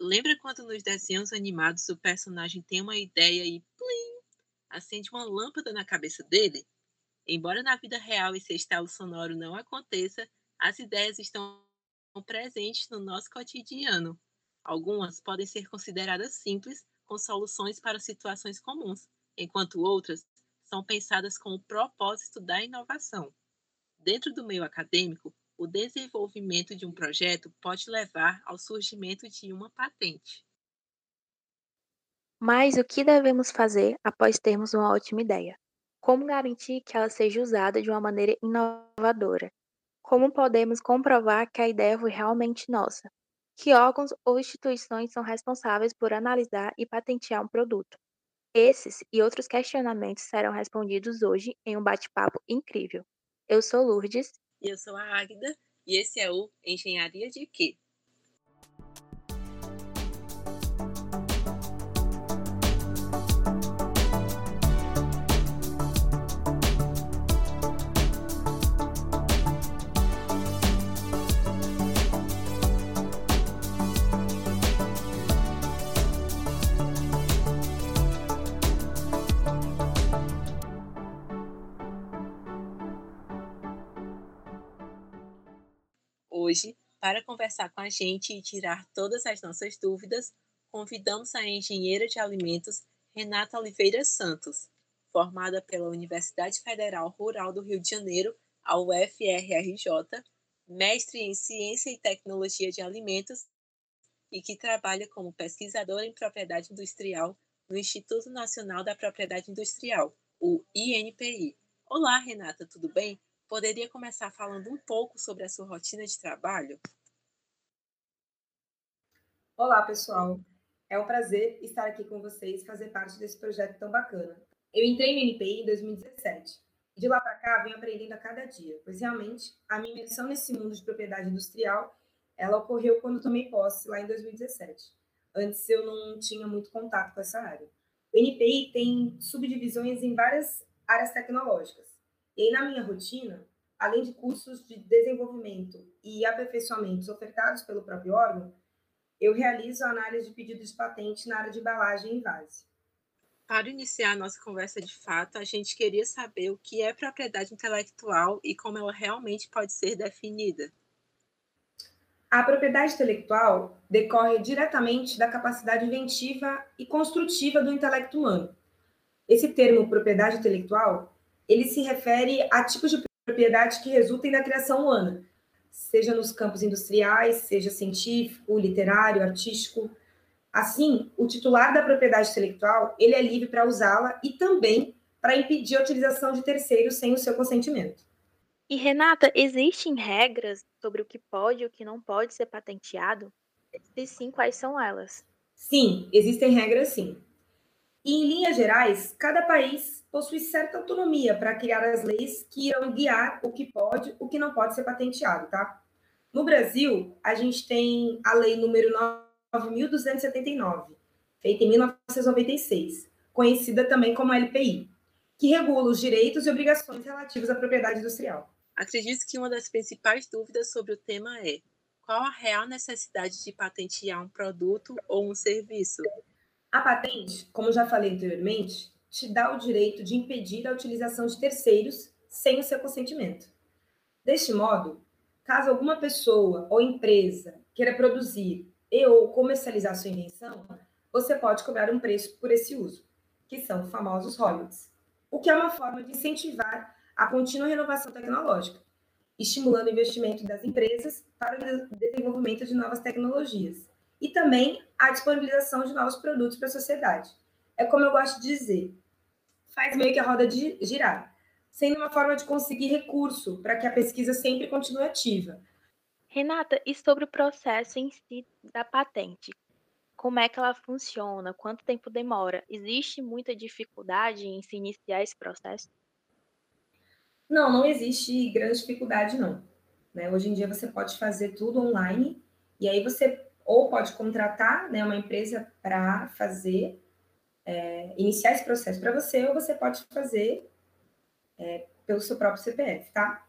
lembra quando nos desenhos animados o personagem tem uma ideia e plim, acende uma lâmpada na cabeça dele? Embora na vida real esse estalo sonoro não aconteça, as ideias estão presentes no nosso cotidiano. Algumas podem ser consideradas simples, com soluções para situações comuns, enquanto outras são pensadas com o propósito da inovação. Dentro do meio acadêmico, o desenvolvimento de um projeto pode levar ao surgimento de uma patente. Mas o que devemos fazer após termos uma ótima ideia? Como garantir que ela seja usada de uma maneira inovadora? Como podemos comprovar que a ideia foi realmente nossa? Que órgãos ou instituições são responsáveis por analisar e patentear um produto? Esses e outros questionamentos serão respondidos hoje em um bate-papo incrível. Eu sou Lourdes. E eu sou a Águida. E esse é o Engenharia de Quê? Hoje, para conversar com a gente e tirar todas as nossas dúvidas, convidamos a engenheira de alimentos Renata Oliveira Santos, formada pela Universidade Federal Rural do Rio de Janeiro, a UFRRJ, mestre em Ciência e Tecnologia de Alimentos e que trabalha como pesquisadora em propriedade industrial no Instituto Nacional da Propriedade Industrial, o INPI. Olá, Renata, tudo bem? Poderia começar falando um pouco sobre a sua rotina de trabalho? Olá, pessoal. É um prazer estar aqui com vocês, fazer parte desse projeto tão bacana. Eu entrei no NPI em 2017 e de lá para cá venho aprendendo a cada dia, pois realmente a minha imersão nesse mundo de propriedade industrial ela ocorreu quando tomei posse lá em 2017. Antes eu não tinha muito contato com essa área. O NPI tem subdivisões em várias áreas tecnológicas. E aí, na minha rotina, além de cursos de desenvolvimento e aperfeiçoamentos ofertados pelo próprio órgão, eu realizo a análise de pedidos de patente na área de embalagem e vase. Para iniciar a nossa conversa de fato, a gente queria saber o que é propriedade intelectual e como ela realmente pode ser definida. A propriedade intelectual decorre diretamente da capacidade inventiva e construtiva do intelecto humano. Esse termo propriedade intelectual ele se refere a tipos de propriedade que resultem da criação humana, seja nos campos industriais, seja científico, literário, artístico. Assim, o titular da propriedade intelectual, ele é livre para usá-la e também para impedir a utilização de terceiros sem o seu consentimento. E Renata, existem regras sobre o que pode e o que não pode ser patenteado? Se sim, quais são elas? Sim, existem regras sim. E, em linhas gerais, cada país possui certa autonomia para criar as leis que irão guiar o que pode, o que não pode ser patenteado, tá? No Brasil, a gente tem a lei número 9.279, feita em 1996, conhecida também como LPI, que regula os direitos e obrigações relativos à propriedade industrial. Acredito que uma das principais dúvidas sobre o tema é qual a real necessidade de patentear um produto ou um serviço? A patente, como já falei anteriormente, te dá o direito de impedir a utilização de terceiros sem o seu consentimento. Deste modo, caso alguma pessoa ou empresa queira produzir e ou comercializar sua invenção, você pode cobrar um preço por esse uso, que são os famosos royalties, o que é uma forma de incentivar a contínua renovação tecnológica, estimulando o investimento das empresas para o desenvolvimento de novas tecnologias e também a disponibilização de novos produtos para a sociedade. É como eu gosto de dizer, faz meio que a roda de girar, sendo uma forma de conseguir recurso para que a pesquisa sempre continue ativa. Renata, e sobre o processo em si da patente? Como é que ela funciona? Quanto tempo demora? Existe muita dificuldade em se iniciar esse processo? Não, não existe grande dificuldade, não. Né? Hoje em dia você pode fazer tudo online e aí você ou pode contratar né, uma empresa para fazer, é, iniciar esse processo para você, ou você pode fazer é, pelo seu próprio CPF, tá?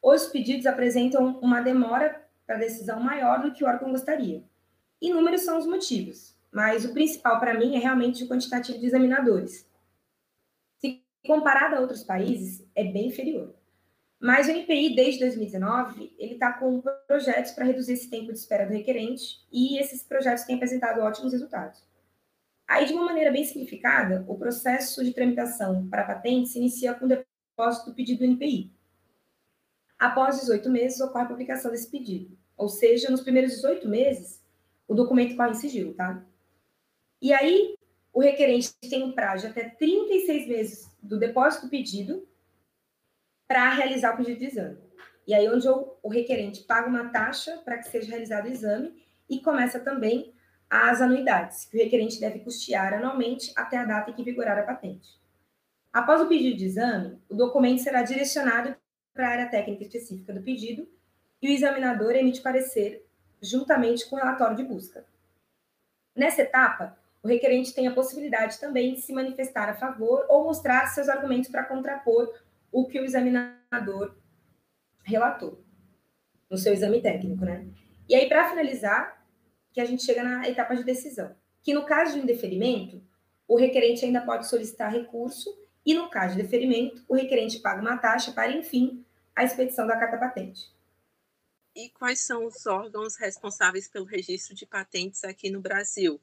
Os pedidos apresentam uma demora para decisão maior do que o órgão gostaria. Inúmeros são os motivos, mas o principal para mim é realmente o quantitativo de examinadores. Se comparado a outros países, é bem inferior. Mas o NPI, desde 2019, ele está com projetos para reduzir esse tempo de espera do requerente e esses projetos têm apresentado ótimos resultados. Aí, de uma maneira bem simplificada, o processo de tramitação para patente se inicia com o depósito do pedido do NPI. Após 18 meses, ocorre a publicação desse pedido. Ou seja, nos primeiros 18 meses, o documento corre em sigilo, tá? E aí, o requerente tem um prazo de até 36 meses do depósito do pedido para realizar o pedido de exame. E aí, onde o, o requerente paga uma taxa para que seja realizado o exame e começa também as anuidades, que o requerente deve custear anualmente até a data em que vigorar a patente. Após o pedido de exame, o documento será direcionado para a área técnica específica do pedido e o examinador emite parecer juntamente com o relatório de busca. Nessa etapa, o requerente tem a possibilidade também de se manifestar a favor ou mostrar seus argumentos para contrapor o que o examinador relatou no seu exame técnico, né? E aí, para finalizar, que a gente chega na etapa de decisão, que no caso de indeferimento, o requerente ainda pode solicitar recurso e, no caso de deferimento, o requerente paga uma taxa para, enfim, a expedição da carta patente. E quais são os órgãos responsáveis pelo registro de patentes aqui no Brasil?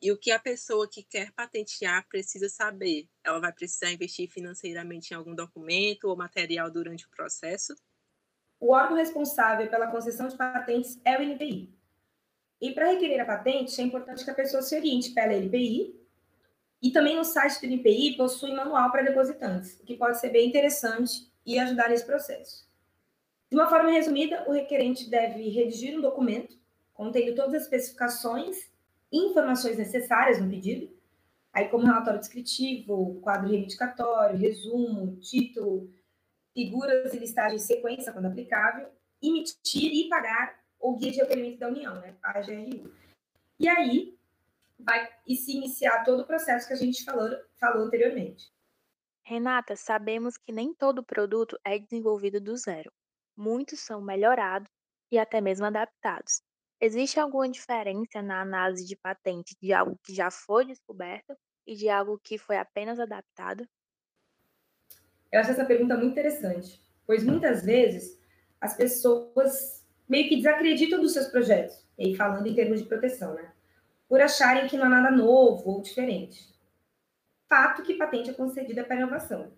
E o que a pessoa que quer patentear precisa saber? Ela vai precisar investir financeiramente em algum documento ou material durante o processo? O órgão responsável pela concessão de patentes é o NPI. E para requerer a patente, é importante que a pessoa se oriente pela NPI. E também no site do NPI possui manual para depositantes, o que pode ser bem interessante e ajudar nesse processo. De uma forma resumida, o requerente deve redigir um documento contendo todas as especificações informações necessárias no pedido, aí como relatório descritivo, quadro reivindicatório, resumo, título, figuras e listagem em sequência, quando aplicável, emitir e pagar o guia de recolhimento da União, né, a GRU. E aí vai e se iniciar todo o processo que a gente falou, falou anteriormente. Renata, sabemos que nem todo produto é desenvolvido do zero. Muitos são melhorados e até mesmo adaptados. Existe alguma diferença na análise de patente de algo que já foi descoberto e de algo que foi apenas adaptado? Eu acho essa pergunta muito interessante, pois muitas vezes as pessoas meio que desacreditam dos seus projetos, e falando em termos de proteção, né? Por acharem que não há nada novo ou diferente. Fato que patente é concedida para inovação.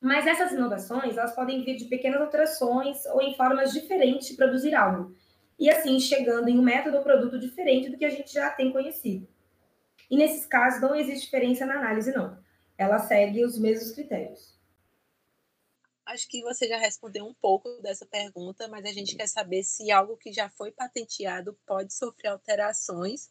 Mas essas inovações, elas podem vir de pequenas alterações ou em formas diferentes de produzir algo, e assim chegando em um método ou produto diferente do que a gente já tem conhecido. E nesses casos não existe diferença na análise, não. Ela segue os mesmos critérios. Acho que você já respondeu um pouco dessa pergunta, mas a gente quer saber se algo que já foi patenteado pode sofrer alterações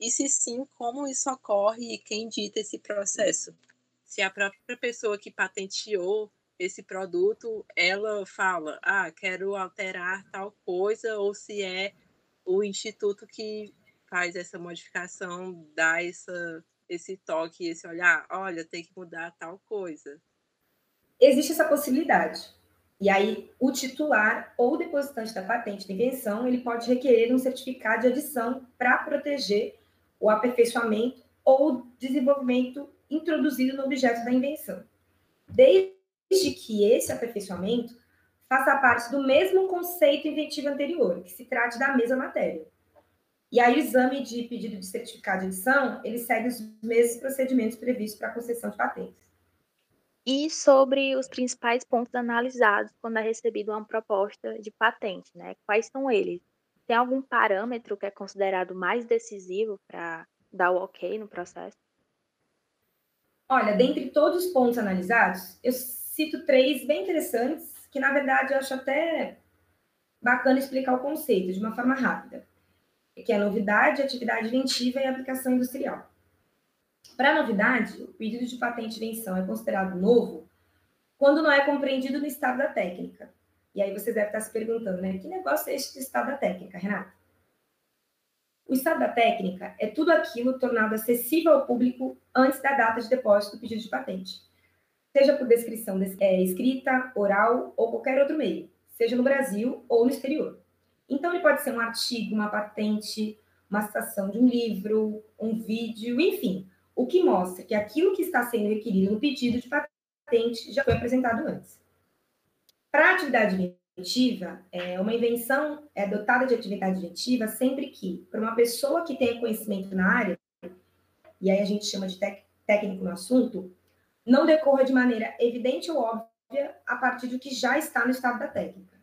e se sim, como isso ocorre e quem dita esse processo. Se a própria pessoa que patenteou esse produto, ela fala, ah, quero alterar tal coisa, ou se é o instituto que faz essa modificação, dá essa, esse toque, esse olhar, olha, tem que mudar tal coisa. Existe essa possibilidade. E aí, o titular ou depositante da patente de invenção, ele pode requerer um certificado de adição para proteger o aperfeiçoamento ou desenvolvimento introduzido no objeto da invenção. Desde desde que esse aperfeiçoamento faça parte do mesmo conceito inventivo anterior, que se trate da mesma matéria. E aí o exame de pedido de certificado de edição, ele segue os mesmos procedimentos previstos para a concessão de patentes. E sobre os principais pontos analisados quando é recebida uma proposta de patente, né? Quais são eles? Tem algum parâmetro que é considerado mais decisivo para dar o ok no processo? Olha, dentre todos os pontos analisados, eu cito três bem interessantes, que na verdade eu acho até bacana explicar o conceito de uma forma rápida, que é novidade, atividade inventiva e aplicação industrial. Para novidade, o pedido de patente de invenção é considerado novo quando não é compreendido no estado da técnica. E aí você deve estar se perguntando, né? Que negócio é este de estado da técnica, Renata? O estado da técnica é tudo aquilo tornado acessível ao público antes da data de depósito do pedido de patente seja por descrição é, escrita, oral ou qualquer outro meio, seja no Brasil ou no exterior. Então, ele pode ser um artigo, uma patente, uma citação de um livro, um vídeo, enfim, o que mostra que aquilo que está sendo requerido no pedido de patente já foi apresentado antes. Para a atividade inventiva, é, uma invenção é dotada de atividade inventiva sempre que, para uma pessoa que tenha conhecimento na área, e aí a gente chama de técnico no assunto, não decorra de maneira evidente ou óbvia a partir do que já está no estado da técnica.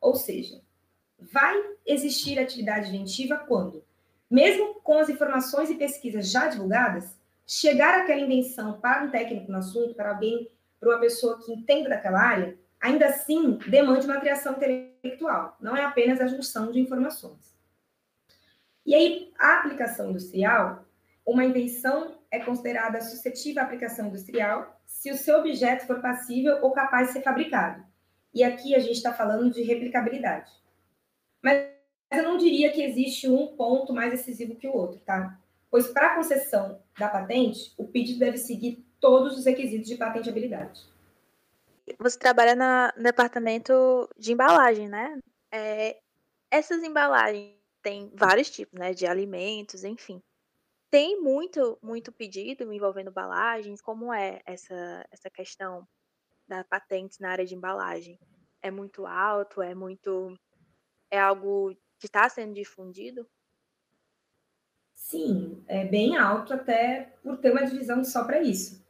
Ou seja, vai existir atividade inventiva quando, mesmo com as informações e pesquisas já divulgadas, chegar aquela invenção para um técnico no assunto, para alguém, para uma pessoa que entenda daquela área, ainda assim demande uma criação intelectual, não é apenas a junção de informações. E aí, a aplicação industrial, uma invenção é considerada suscetível à aplicação industrial se o seu objeto for passível ou capaz de ser fabricado. E aqui a gente está falando de replicabilidade. Mas eu não diria que existe um ponto mais decisivo que o outro, tá? Pois para a concessão da patente, o pedido deve seguir todos os requisitos de patenteabilidade. Você trabalha na, no departamento de embalagem, né? É, essas embalagens têm vários tipos, né? De alimentos, enfim. Tem muito, muito pedido envolvendo embalagens. Como é essa, essa questão da patente na área de embalagem? É muito alto? É muito. É algo que está sendo difundido? Sim, é bem alto, até por ter uma divisão só para isso.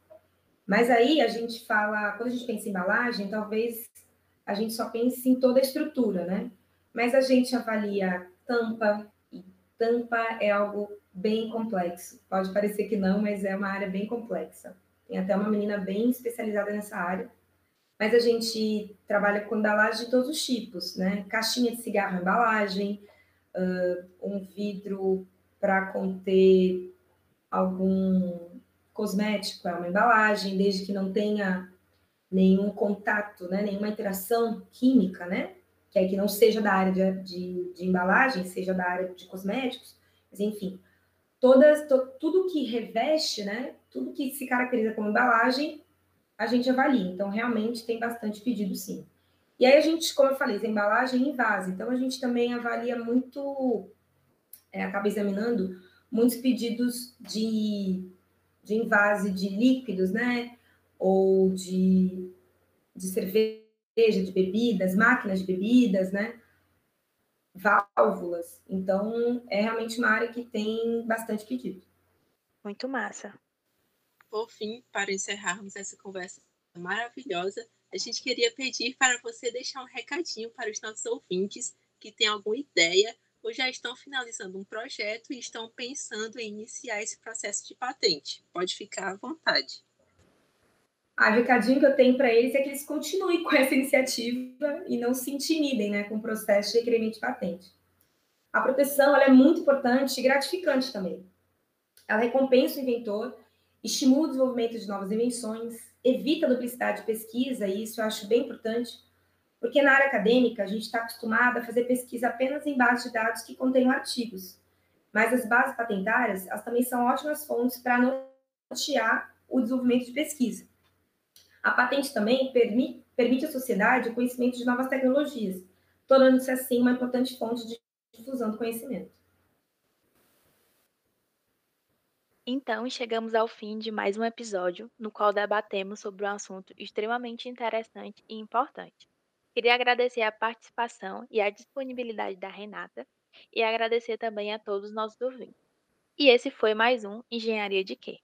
Mas aí a gente fala, quando a gente pensa em embalagem, talvez a gente só pense em toda a estrutura, né? Mas a gente avalia tampa, tampa é algo bem complexo. Pode parecer que não, mas é uma área bem complexa. Tem até uma menina bem especializada nessa área. Mas a gente trabalha com embalagem de todos os tipos, né? Caixinha de cigarro, embalagem, uh, um vidro para conter algum cosmético é uma embalagem, desde que não tenha nenhum contato, né, nenhuma interação química, né, que não seja da área de, de, de embalagem, seja da área de cosméticos, mas enfim, todas, to, tudo que reveste, né, tudo que se caracteriza como embalagem, a gente avalia. Então, realmente tem bastante pedido, sim. E aí a gente, como eu falei, embalagem e vaso. Então, a gente também avalia muito, é, acaba examinando muitos pedidos de de invase de líquidos, né? Ou de, de cerveja, de bebidas, máquinas de bebidas, né? Válvulas. Então, é realmente uma área que tem bastante pedido. Muito massa. Por fim, para encerrarmos essa conversa maravilhosa, a gente queria pedir para você deixar um recadinho para os nossos ouvintes que têm alguma ideia ou já estão finalizando um projeto e estão pensando em iniciar esse processo de patente. Pode ficar à vontade. Ah, o recadinho que eu tenho para eles é que eles continuem com essa iniciativa e não se intimidem né, com o processo de requerimento de patente. A proteção é muito importante e gratificante também. Ela recompensa o inventor, estimula o desenvolvimento de novas invenções, evita a duplicidade de pesquisa, e isso eu acho bem importante, porque na área acadêmica, a gente está acostumado a fazer pesquisa apenas em bases de dados que contenham artigos. Mas as bases patentárias, elas também são ótimas fontes para nortear o desenvolvimento de pesquisa. A patente também permite, permite à sociedade o conhecimento de novas tecnologias, tornando-se assim uma importante fonte de difusão do conhecimento. Então, chegamos ao fim de mais um episódio no qual debatemos sobre um assunto extremamente interessante e importante Queria agradecer a participação e a disponibilidade da Renata e agradecer também a todos os nossos ouvintes. E esse foi mais um Engenharia de Quê?